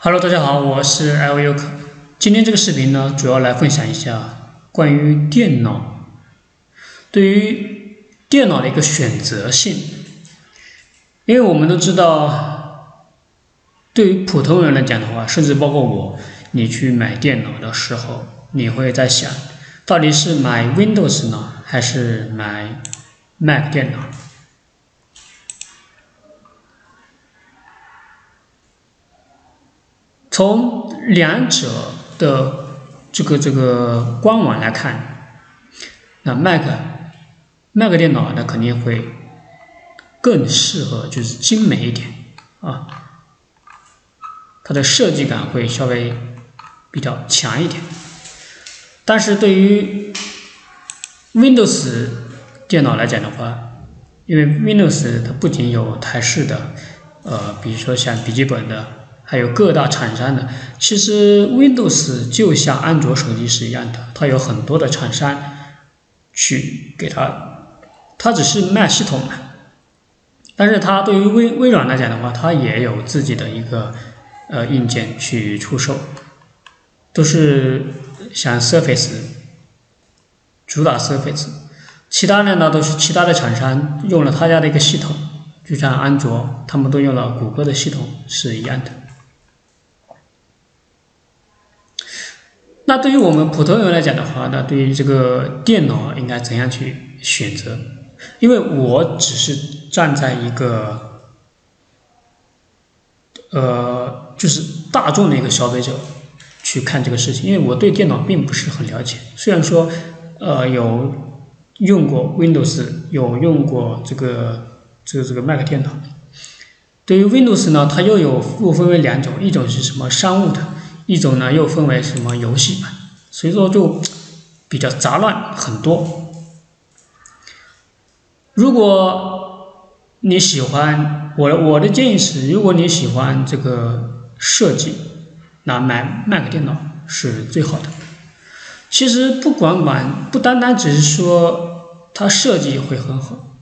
Hello，大家好，我是 L U 可。今天这个视频呢，主要来分享一下关于电脑对于电脑的一个选择性。因为我们都知道，对于普通人来讲的话，甚至包括我，你去买电脑的时候，你会在想，到底是买 Windows 呢，还是买 Mac 电脑？从两者的这个这个官网来看，那 Mac Mac 电脑呢肯定会更适合，就是精美一点啊，它的设计感会稍微比较强一点。但是对于 Windows 电脑来讲的话，因为 Windows 它不仅有台式的，呃，比如说像笔记本的。还有各大厂商的，其实 Windows 就像安卓手机是一样的，它有很多的厂商去给它，它只是卖系统嘛。但是它对于微微软来讲的话，它也有自己的一个呃硬件去出售，都是像 Surface 主打 Surface，其他的呢都是其他的厂商用了他家的一个系统，就像安卓，他们都用了谷歌的系统是一样的。那对于我们普通人来讲的话，那对于这个电脑应该怎样去选择？因为我只是站在一个，呃，就是大众的一个消费者去看这个事情，因为我对电脑并不是很了解。虽然说，呃，有用过 Windows，有用过这个这个这个 Mac 电脑。对于 Windows 呢，它又有又分为两种，一种是什么商务的。一种呢又分为什么游戏版，所以说就比较杂乱很多。如果你喜欢我我的建议是，如果你喜欢这个设计，那买 Mac 电脑是最好的。其实不管管不单单只是说它设计会很好，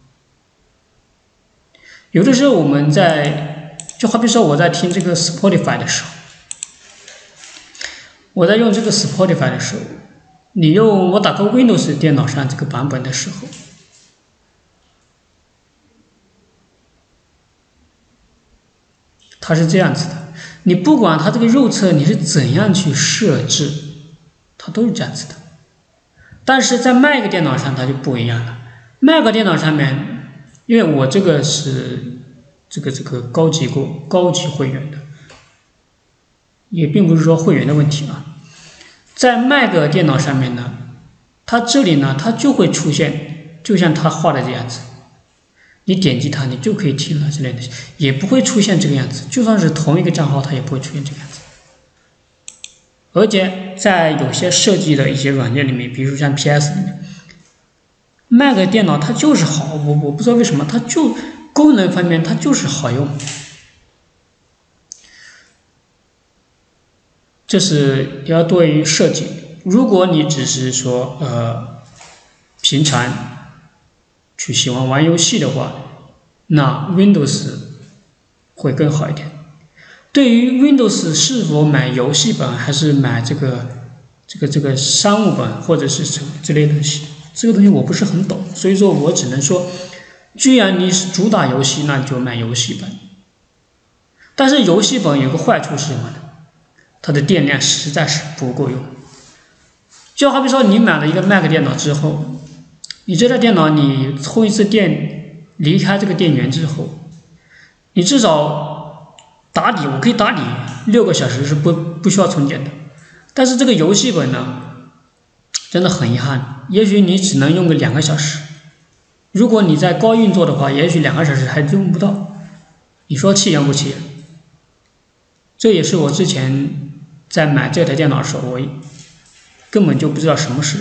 有的时候我们在就好比说我在听这个 Spotify 的时候。我在用这个 Spotify 的时候，你用我打开 Windows 电脑上这个版本的时候，它是这样子的。你不管它这个右侧你是怎样去设置，它都是这样子的。但是在 Mac 电脑上它就不一样了。Mac 电脑上面，因为我这个是这个这个高级过高级会员的。也并不是说会员的问题啊，在 Mac 电脑上面呢，它这里呢，它就会出现，就像他画的这样子，你点击它，你就可以听了之类的，也不会出现这个样子，就算是同一个账号，它也不会出现这个样子。而且在有些设计的一些软件里面，比如像 PS 里面，Mac 电脑它就是好，我我不知道为什么，它就功能方面它就是好用。这是要对于设计。如果你只是说呃，平常去喜欢玩游戏的话，那 Windows 会更好一点。对于 Windows 是否买游戏本还是买这个这个这个商务本或者是什么之类的东西，这个东西我不是很懂，所以说我只能说，既然你是主打游戏，那你就买游戏本。但是游戏本有个坏处是什么呢？它的电量实在是不够用，就好比说你买了一个 Mac 电脑之后，你这台电脑你充一次电，离开这个电源之后，你至少打底我可以打底六个小时是不不需要充电的，但是这个游戏本呢，真的很遗憾，也许你只能用个两个小时，如果你在高运作的话，也许两个小时还用不到，你说气人不气人？这也是我之前。在买这台电脑的时候，我根本就不知道什么是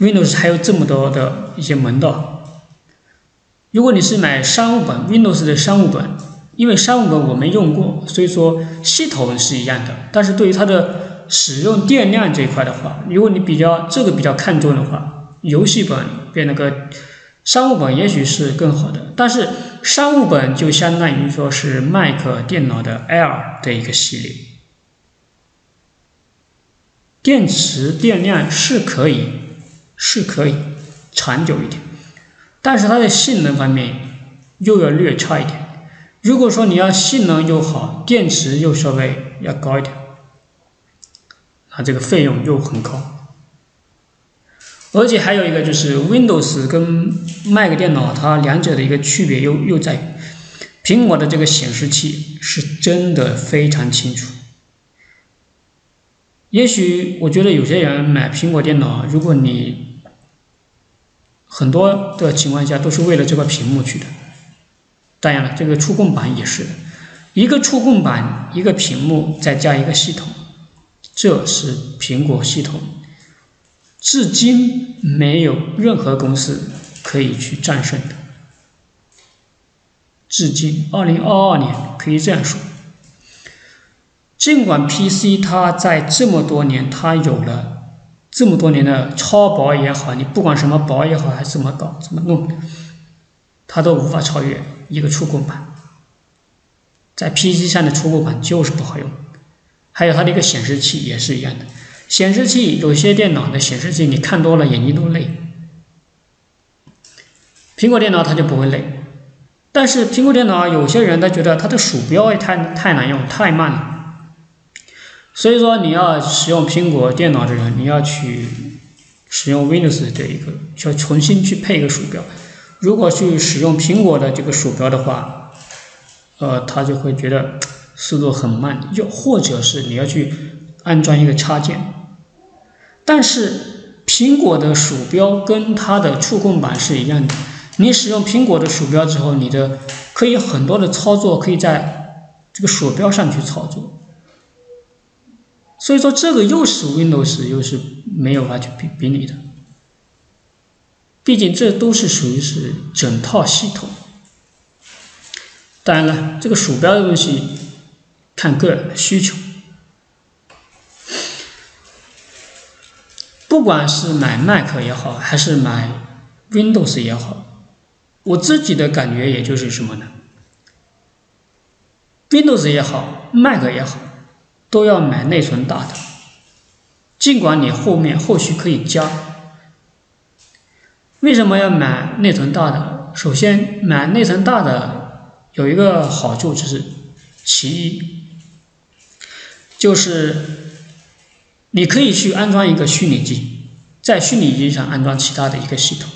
Windows，还有这么多的一些门道。如果你是买商务本 Windows 的商务本，因为商务本我没用过，所以说系统是一样的。但是对于它的使用电量这一块的话，如果你比较这个比较看重的话，游戏本变那个商务本也许是更好的。但是商务本就相当于说是 Mac 电脑的 Air 的一个系列。电池电量是可以，是可以长久一点，但是它的性能方面又要略差一点。如果说你要性能又好，电池又稍微要高一点，那这个费用又很高。而且还有一个就是 Windows 跟 Mac 电脑，它两者的一个区别又又在于，苹果的这个显示器是真的非常清楚。也许我觉得有些人买苹果电脑，如果你很多的情况下都是为了这块屏幕去的。当然了，这个触控板也是的，一个触控板，一个屏幕，再加一个系统，这是苹果系统。至今没有任何公司可以去战胜的。至今，二零二二年可以这样说。尽管 PC 它在这么多年，它有了这么多年的超薄也好，你不管什么薄也好，还是怎么搞怎么弄，它都无法超越一个触控板。在 PC 上的触控板就是不好用，还有它的一个显示器也是一样的。显示器有些电脑的显示器你看多了眼睛都累，苹果电脑它就不会累，但是苹果电脑有些人他觉得它的鼠标也太太难用太慢了，所以说你要使用苹果电脑的人，你要去使用 Windows 这一个，需要重新去配一个鼠标。如果去使用苹果的这个鼠标的话，呃，他就会觉得速度很慢，又或者是你要去安装一个插件。但是苹果的鼠标跟它的触控板是一样的，你使用苹果的鼠标之后，你的可以很多的操作可以在这个鼠标上去操作，所以说这个又是 Windows 又是没有法去比比拟的，毕竟这都是属于是整套系统。当然了，这个鼠标的东西看个人的需求。不管是买 Mac 也好，还是买 Windows 也好，我自己的感觉也就是什么呢？Windows 也好，Mac 也好，都要买内存大的。尽管你后面后续可以加，为什么要买内存大的？首先，买内存大的有一个好处就是，其一就是你可以去安装一个虚拟机。在虚拟机上安装其他的一个系统，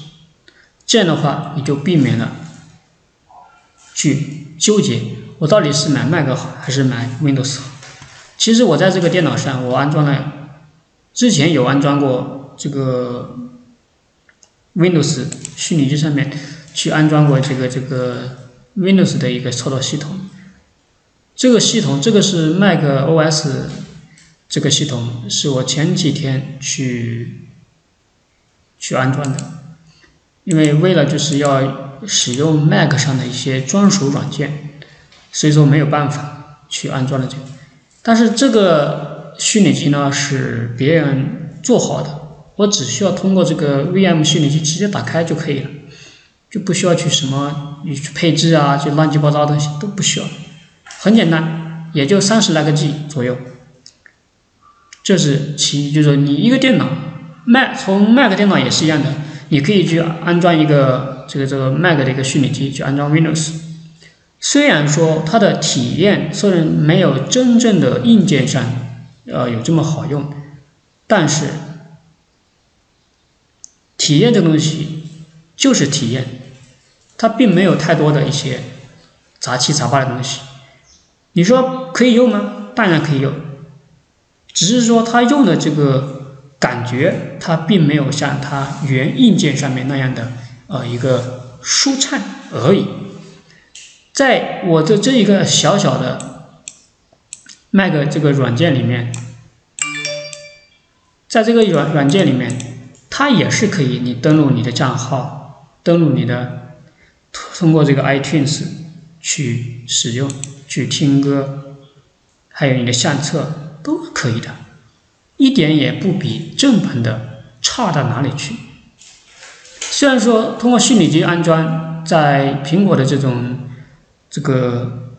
这样的话你就避免了去纠结我到底是买 Mac 好还是买 Windows 好。其实我在这个电脑上我安装了，之前有安装过这个 Windows 虚拟机上面去安装过这个这个 Windows 的一个操作系统。这个系统这个是 Mac OS 这个系统是我前几天去。去安装的，因为为了就是要使用 Mac 上的一些专属软件，所以说没有办法去安装了这个。但是这个虚拟机呢是别人做好的，我只需要通过这个 VM 虚拟机直接打开就可以了，就不需要去什么你去配置啊，就乱七八糟的东西都不需要，很简单，也就三十来个 G 左右。这是其一，就是你一个电脑。Mac 从 Mac 电脑也是一样的，你可以去安装一个这个这个 Mac 的一个虚拟机去安装 Windows。虽然说它的体验虽然没有真正的硬件上呃有这么好用，但是体验这东西就是体验，它并没有太多的一些杂七杂八的东西。你说可以用吗？当然可以用，只是说它用的这个。感觉它并没有像它原硬件上面那样的呃一个舒畅而已。在我的这一个小小的 Mac 这个软件里面，在这个软软件里面，它也是可以你登录你的账号，登录你的通过这个 iTunes 去使用去听歌，还有你的相册都可以的。一点也不比正版的差到哪里去。虽然说通过虚拟机安装，在苹果的这种这个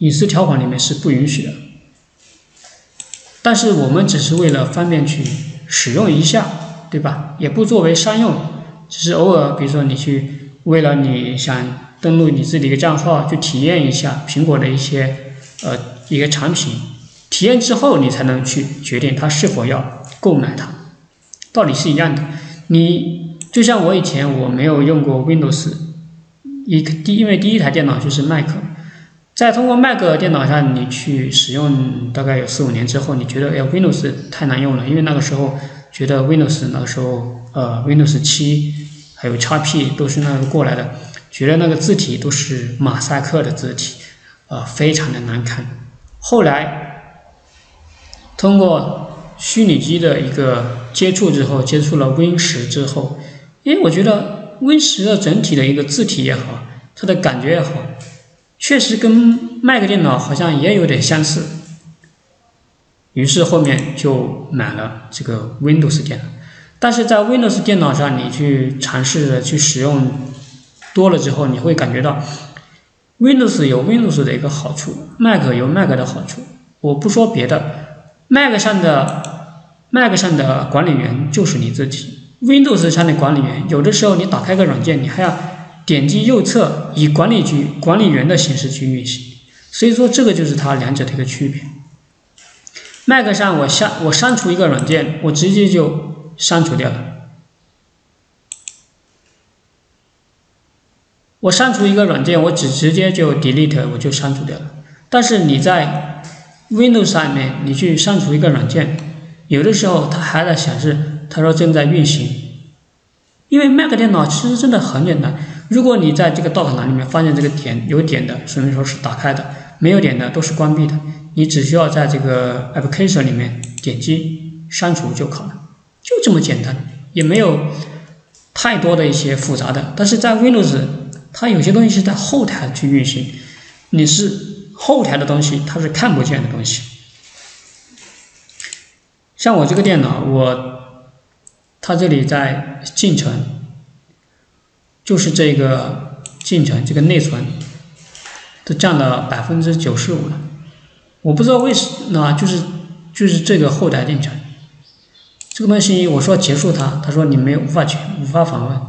隐私条款里面是不允许的，但是我们只是为了方便去使用一下，对吧？也不作为商用，只是偶尔，比如说你去为了你想登录你自己的一个账号，去体验一下苹果的一些呃一个产品，体验之后你才能去决定它是否要购买它，道理是一样的。你就像我以前我没有用过 Windows，一第因为第一台电脑就是 Mac。在通过 Mac 电脑上你去使用，大概有四五年之后，你觉得哎，Windows 太难用了，因为那个时候觉得 Windows 那个时候，呃，Windows 七还有 XP 都是那个过来的，觉得那个字体都是马赛克的字体，呃，非常的难看。后来通过虚拟机的一个接触之后，接触了 Win 十之后，因为我觉得 Win 十的整体的一个字体也好，它的感觉也好。确实跟 Mac 电脑好像也有点相似，于是后面就买了这个 Windows 电脑。但是在 Windows 电脑上，你去尝试着去使用多了之后，你会感觉到 Windows 有 Windows 的一个好处，Mac 有 Mac 的好处。我不说别的，Mac 上的 Mac 上的管理员就是你自己，Windows 上的管理员有的时候你打开个软件，你还要。点击右侧以管理局管理员的形式去运行，所以说这个就是它两者的一个区别。Mac 上我下我删除一个软件，我直接就删除掉了。我删除一个软件，我只直接就 delete 我就删除掉了。但是你在 Windows 上面，你去删除一个软件，有的时候它还在显示，它说正在运行。因为 Mac 电脑其实真的很简单。如果你在这个 Dock 栏里面发现这个点有点的，说明说是打开的；没有点的都是关闭的。你只需要在这个 Application 里面点击删除就可了，就这么简单，也没有太多的一些复杂的。但是在 Windows，它有些东西是在后台去运行，你是后台的东西，它是看不见的东西。像我这个电脑，我它这里在进程。就是这个进程，这个内存都占了百分之九十五了。我不知道为什么，就是就是这个后台进程，这个东西我说结束它，他说你没有无法去无法访问。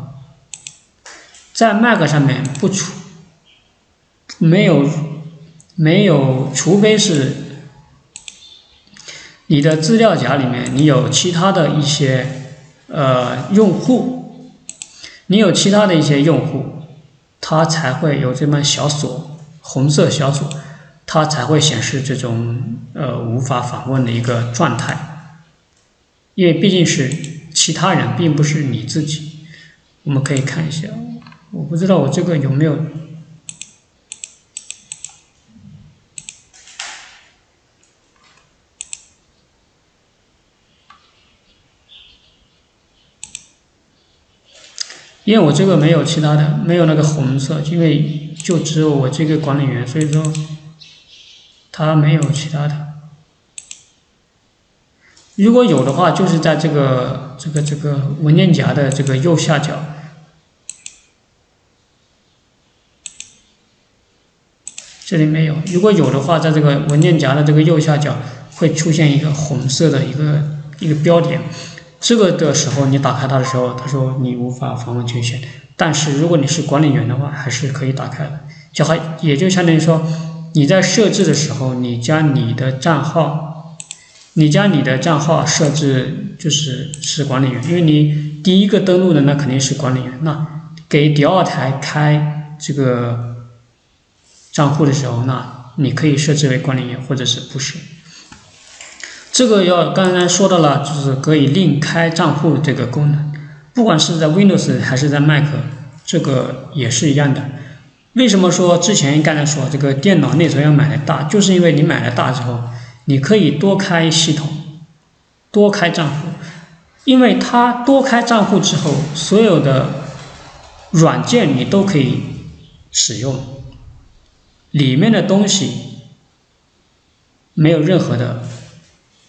在 Mac 上面不除没有没有，除非是你的资料夹里面你有其他的一些呃用户。你有其他的一些用户，它才会有这么小锁，红色小锁，它才会显示这种呃无法访问的一个状态，因为毕竟是其他人，并不是你自己。我们可以看一下，我不知道我这个有没有。因为我这个没有其他的，没有那个红色，因为就只有我这个管理员，所以说他没有其他的。如果有的话，就是在这个这个这个文件夹的这个右下角，这里没有。如果有的话，在这个文件夹的这个右下角会出现一个红色的一个一个标点。这个的时候，你打开它的时候，他说你无法访问权限。但是如果你是管理员的话，还是可以打开的。就还也就相当于说，你在设置的时候，你将你的账号，你将你的账号设置就是是管理员，因为你第一个登录的那肯定是管理员。那给第二台开这个账户的时候，那你可以设置为管理员，或者是不是。这个要刚才说到了，就是可以另开账户这个功能，不管是在 Windows 还是在 Mac，这个也是一样的。为什么说之前刚才说这个电脑内存要买的大，就是因为你买了大之后，你可以多开系统，多开账户，因为它多开账户之后，所有的软件你都可以使用，里面的东西没有任何的。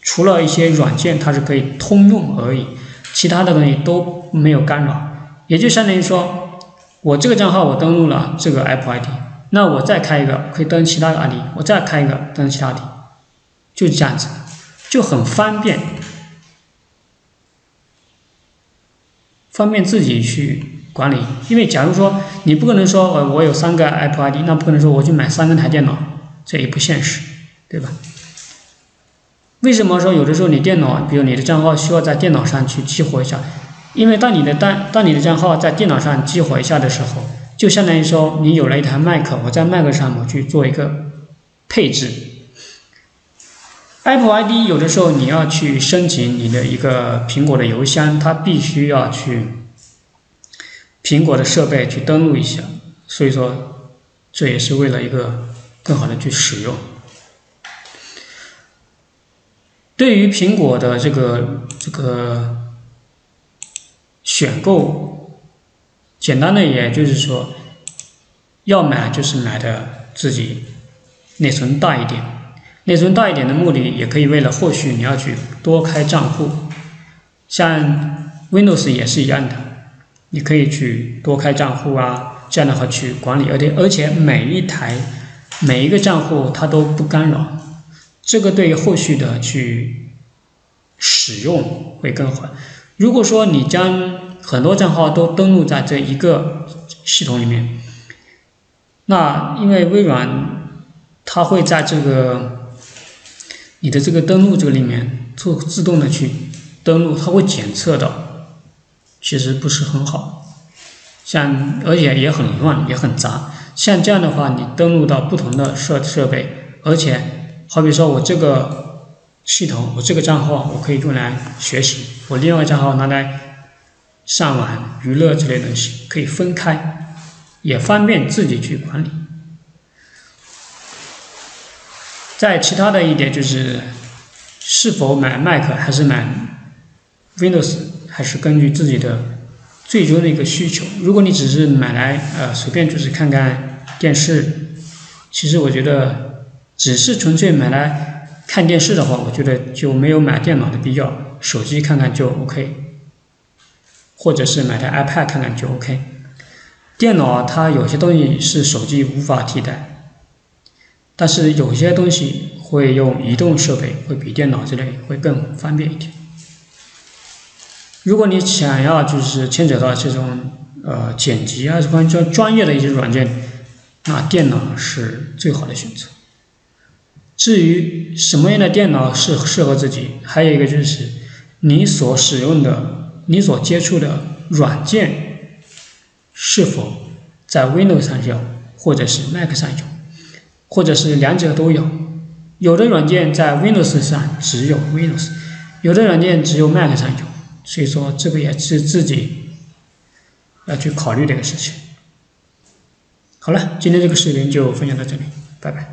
除了一些软件，它是可以通用而已，其他的东西都没有干扰。也就相当于说，我这个账号我登录了这个 Apple ID，那我再开一个可以登其他的 ID，我再开一个登其他的，就这样子。就很方便，方便自己去管理。因为假如说你不可能说，我我有三个 Apple ID，那不可能说我去买三个台电脑，这也不现实，对吧？为什么说有的时候你电脑，比如你的账号需要在电脑上去激活一下？因为当你的当当你的账号在电脑上激活一下的时候，就相当于说你有了一台 Mac，我在 Mac 上我去做一个配置。Apple ID 有的时候你要去申请你的一个苹果的邮箱，它必须要去苹果的设备去登录一下，所以说这也是为了一个更好的去使用。对于苹果的这个这个选购，简单的也就是说，要买就是买的自己内存大一点，内存大一点的目的也可以为了后续你要去多开账户，像 Windows 也是一样的，你可以去多开账户啊，这样的话去管理，而且而且每一台每一个账户它都不干扰。这个对于后续的去使用会更好。如果说你将很多账号都登录在这一个系统里面，那因为微软它会在这个你的这个登录这个里面做自动的去登录，它会检测到，其实不是很好。像而且也很乱也很杂。像这样的话，你登录到不同的设设备，而且。好比说，我这个系统，我这个账号，我可以用来学习；我另外账号拿来上网、娱乐之类的东西，可以分开，也方便自己去管理。在其他的一点就是，是否买 Mac 还是买 Windows，还是根据自己的最终的一个需求。如果你只是买来呃随便就是看看电视，其实我觉得。只是纯粹买来看电视的话，我觉得就没有买电脑的必要，手机看看就 OK，或者是买台 iPad 看看就 OK。电脑它有些东西是手机无法替代，但是有些东西会用移动设备，会比电脑之类会更方便一点。如果你想要就是牵扯到这种呃剪辑啊，关于专专业的一些软件，那电脑是最好的选择。至于什么样的电脑适适合自己，还有一个就是你所使用的、你所接触的软件是否在 Windows 上有，或者是 Mac 上有，或者是两者都有。有的软件在 Windows 上只有 Windows，有的软件只有 Mac 上有，所以说这个也是自己要去考虑这个事情。好了，今天这个视频就分享到这里，拜拜。